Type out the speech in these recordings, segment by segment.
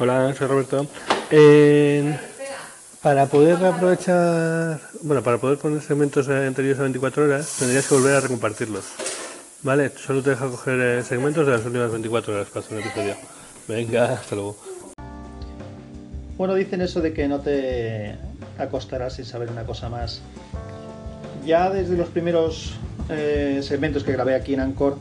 Hola, soy Roberto. Eh, para poder aprovechar, bueno, para poder poner segmentos anteriores a 24 horas, tendrías que volver a recompartirlos. Vale, solo te deja coger eh, segmentos de las últimas 24 horas para hacer un episodio. Venga, hasta luego. Bueno, dicen eso de que no te acostarás sin saber una cosa más. Ya desde los primeros eh, segmentos que grabé aquí en Anchor,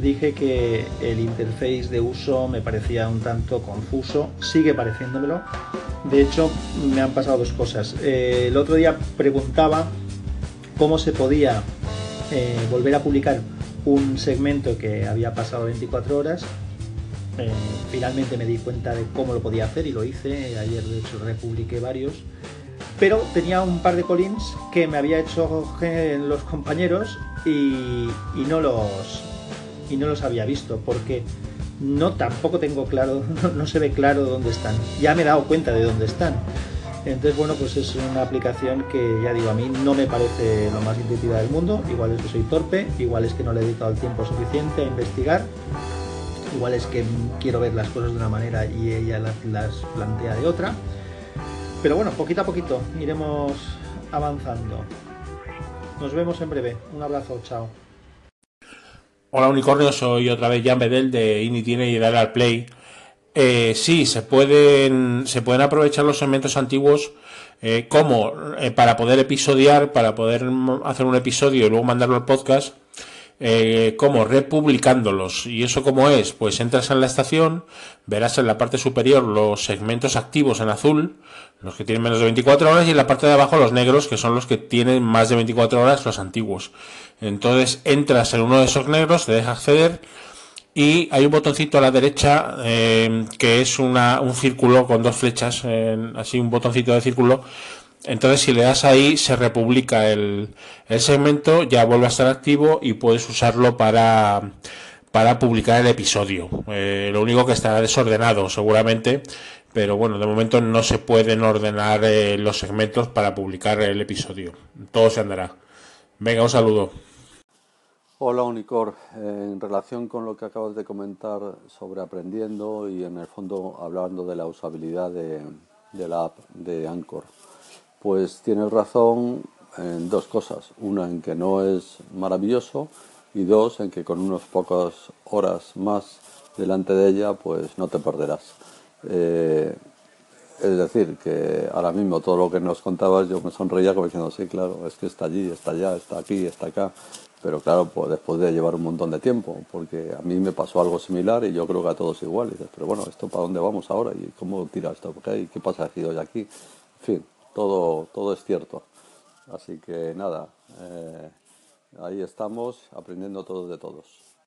dije que el interface de uso me parecía un tanto confuso, sigue pareciéndomelo. De hecho, me han pasado dos cosas. Eh, el otro día preguntaba cómo se podía eh, volver a publicar un segmento que había pasado 24 horas. Eh, finalmente me di cuenta de cómo lo podía hacer y lo hice. Ayer, de hecho, republiqué varios. Pero tenía un par de collins que me había hecho los compañeros y no los, y no los había visto porque no tampoco tengo claro, no, se ve claro dónde están. Ya me he dado cuenta de dónde están. Entonces, bueno, pues es una aplicación que ya digo, a mí no me parece lo más intuitiva del mundo. Igual es que soy torpe, igual es que no le he dedicado el tiempo suficiente a investigar, igual es que quiero ver las cosas de una manera y ella las, las plantea de otra. Pero bueno, poquito a poquito iremos avanzando. Nos vemos en breve. Un abrazo, chao. Hola Unicornio, soy otra vez Jan Bedel de Initiene y Dar al Play. Eh, sí, se pueden, se pueden aprovechar los segmentos antiguos eh, como eh, para poder episodiar, para poder hacer un episodio y luego mandarlo al podcast, eh, como republicándolos. ¿Y eso cómo es? Pues entras en la estación, verás en la parte superior los segmentos activos en azul, los que tienen menos de 24 horas, y en la parte de abajo los negros, que son los que tienen más de 24 horas, los antiguos. Entonces entras en uno de esos negros, te deja acceder y hay un botoncito a la derecha eh, que es una, un círculo con dos flechas, así un botoncito de círculo. Entonces si le das ahí se republica el, el segmento, ya vuelve a estar activo y puedes usarlo para, para publicar el episodio. Eh, lo único que estará desordenado seguramente, pero bueno, de momento no se pueden ordenar eh, los segmentos para publicar el episodio. Todo se andará. Venga, un saludo. Hola Unicor, en relación con lo que acabas de comentar sobre aprendiendo y en el fondo hablando de la usabilidad de, la app de Anchor, pues tienes razón en dos cosas. Una en que no es maravilloso y dos en que con unas pocas horas más delante de ella pues no te perderás. Eh, es decir, que ahora mismo todo lo que nos contabas yo me sonreía como diciendo, sí, claro, es que está allí, está allá, está aquí, está acá. Pero claro, pues después de llevar un montón de tiempo, porque a mí me pasó algo similar y yo creo que a todos igual. pero bueno, ¿esto para dónde vamos ahora? ¿Y cómo tira esto? ¿Qué, qué pasa aquí hoy aquí? En fin, todo, todo es cierto. Así que nada, eh, ahí estamos aprendiendo todos de todos.